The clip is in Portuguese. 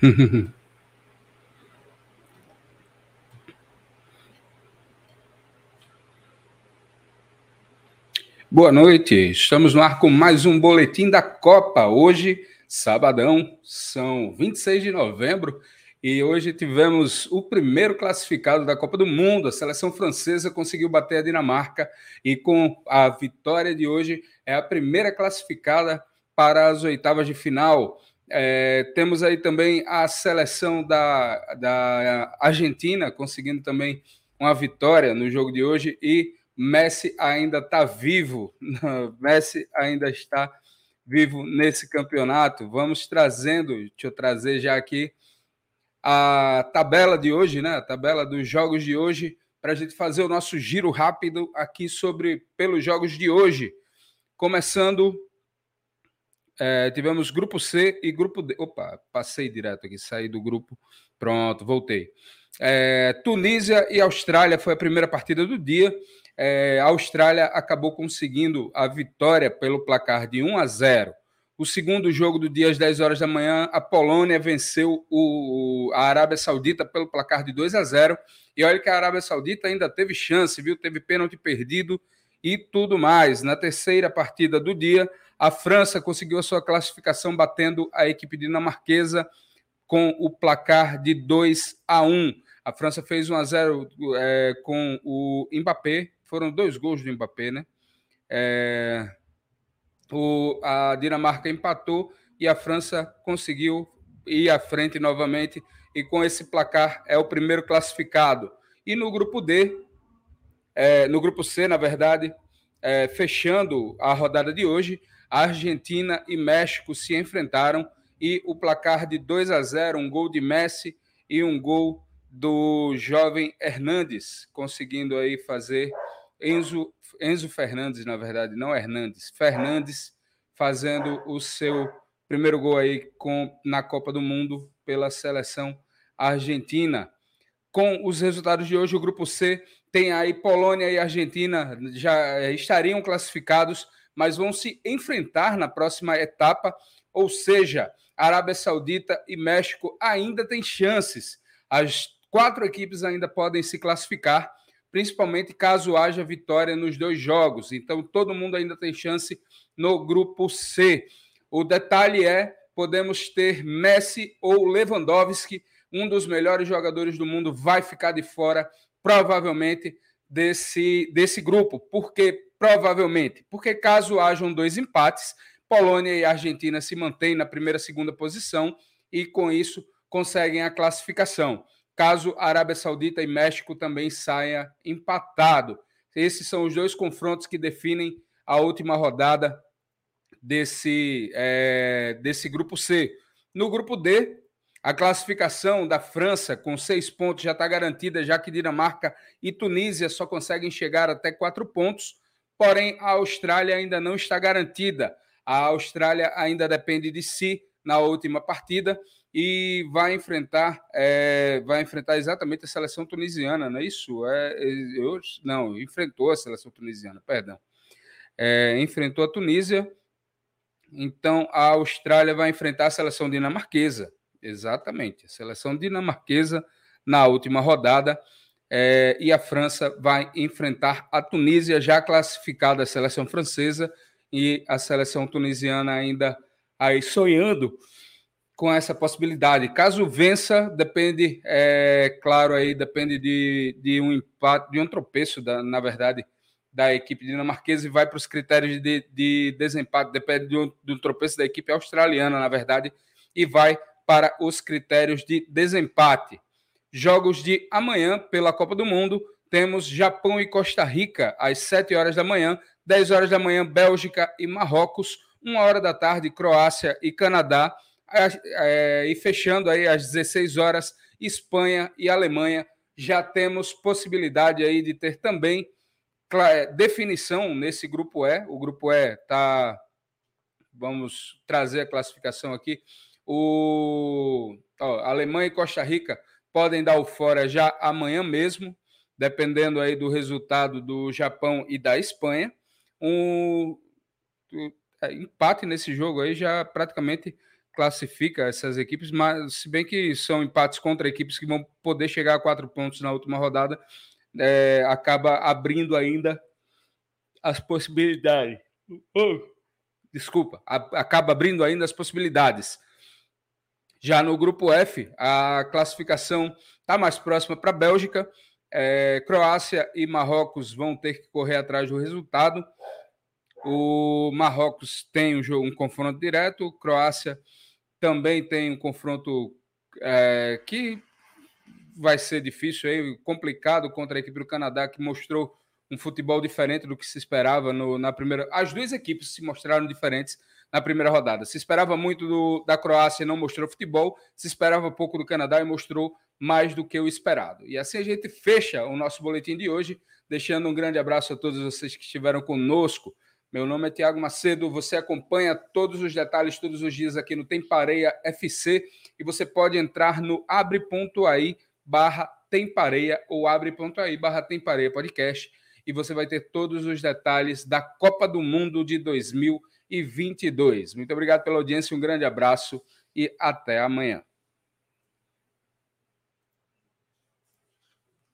Boa noite, estamos no ar com mais um boletim da Copa. Hoje, sabadão, são 26 de novembro e hoje tivemos o primeiro classificado da Copa do Mundo. A seleção francesa conseguiu bater a Dinamarca e com a vitória de hoje é a primeira classificada para as oitavas de final. É, temos aí também a seleção da, da Argentina conseguindo também uma vitória no jogo de hoje e Messi ainda está vivo, Messi ainda está vivo nesse campeonato. Vamos trazendo, deixa eu trazer já aqui a tabela de hoje, né? A tabela dos jogos de hoje, para a gente fazer o nosso giro rápido aqui sobre pelos jogos de hoje. Começando, é, tivemos grupo C e grupo D. Opa, passei direto aqui, saí do grupo. Pronto, voltei. É, Tunísia e Austrália foi a primeira partida do dia é, a Austrália acabou conseguindo a vitória pelo placar de 1 a 0. O segundo jogo do dia, às 10 horas da manhã, a Polônia venceu o, a Arábia Saudita pelo placar de 2 a 0. E olha que a Arábia Saudita ainda teve chance, viu? Teve pênalti perdido e tudo mais. Na terceira partida do dia, a França conseguiu a sua classificação batendo a equipe dinamarquesa com o placar de 2 a 1. A França fez 1 a 0 é, com o Mbappé foram dois gols do Mbappé, né? É, o, a Dinamarca empatou e a França conseguiu ir à frente novamente e com esse placar é o primeiro classificado. E no grupo D, é, no grupo C, na verdade, é, fechando a rodada de hoje, Argentina e México se enfrentaram e o placar de 2 a 0, um gol de Messi e um gol do jovem Hernandes, conseguindo aí fazer Enzo, Enzo Fernandes, na verdade, não Hernandes, Fernandes fazendo o seu primeiro gol aí com, na Copa do Mundo pela seleção argentina. Com os resultados de hoje, o grupo C tem aí Polônia e Argentina já estariam classificados, mas vão se enfrentar na próxima etapa, ou seja, Arábia Saudita e México ainda têm chances. As quatro equipes ainda podem se classificar principalmente caso haja vitória nos dois jogos. Então, todo mundo ainda tem chance no grupo C. O detalhe é: podemos ter Messi ou Lewandowski, um dos melhores jogadores do mundo, vai ficar de fora, provavelmente, desse, desse grupo. Por que provavelmente? Porque caso hajam dois empates, Polônia e Argentina se mantêm na primeira segunda posição e, com isso, conseguem a classificação caso Arábia Saudita e México também saia empatado. Esses são os dois confrontos que definem a última rodada desse, é, desse grupo C. No grupo D, a classificação da França com seis pontos já está garantida, já que Dinamarca e Tunísia só conseguem chegar até quatro pontos. Porém, a Austrália ainda não está garantida. A Austrália ainda depende de si na última partida e vai enfrentar é, vai enfrentar exatamente a seleção tunisiana, não é isso? É, eu, não, enfrentou a seleção tunisiana, perdão. É, enfrentou a Tunísia, então a Austrália vai enfrentar a seleção dinamarquesa, exatamente, a seleção dinamarquesa na última rodada. É, e a França vai enfrentar a Tunísia, já classificada a seleção francesa, e a seleção tunisiana ainda aí sonhando com essa possibilidade. Caso vença, depende, é, claro, aí depende de, de um empate, de um tropeço, da, na verdade, da equipe dinamarquesa e vai para os critérios de, de desempate, depende de um, de um tropeço da equipe australiana, na verdade, e vai para os critérios de desempate. Jogos de amanhã pela Copa do Mundo, temos Japão e Costa Rica às 7 horas da manhã, 10 horas da manhã, Bélgica e Marrocos, 1 hora da tarde, Croácia e Canadá, é, e fechando aí às 16 horas, Espanha e Alemanha. Já temos possibilidade aí de ter também é, definição nesse grupo E. O grupo E está. Vamos trazer a classificação aqui. O ó, Alemanha e Costa Rica podem dar o fora já amanhã mesmo, dependendo aí do resultado do Japão e da Espanha. Um, é, empate nesse jogo aí já praticamente classifica essas equipes, mas se bem que são empates contra equipes que vão poder chegar a quatro pontos na última rodada, é, acaba abrindo ainda as possibilidades. Desculpa, a, acaba abrindo ainda as possibilidades. Já no grupo F, a classificação está mais próxima para a Bélgica. É, Croácia e Marrocos vão ter que correr atrás do resultado. O Marrocos tem um, jogo, um confronto direto, Croácia também tem um confronto é, que vai ser difícil, aí, complicado contra a equipe do Canadá, que mostrou um futebol diferente do que se esperava no, na primeira. As duas equipes se mostraram diferentes na primeira rodada. Se esperava muito do, da Croácia e não mostrou futebol, se esperava pouco do Canadá e mostrou mais do que o esperado. E assim a gente fecha o nosso boletim de hoje, deixando um grande abraço a todos vocês que estiveram conosco meu nome é Tiago Macedo, você acompanha todos os detalhes todos os dias aqui no Tempareia FC e você pode entrar no abre.ai barra Tempareia ou abre.ai barra Tempareia Podcast e você vai ter todos os detalhes da Copa do Mundo de 2022. Muito obrigado pela audiência, um grande abraço e até amanhã.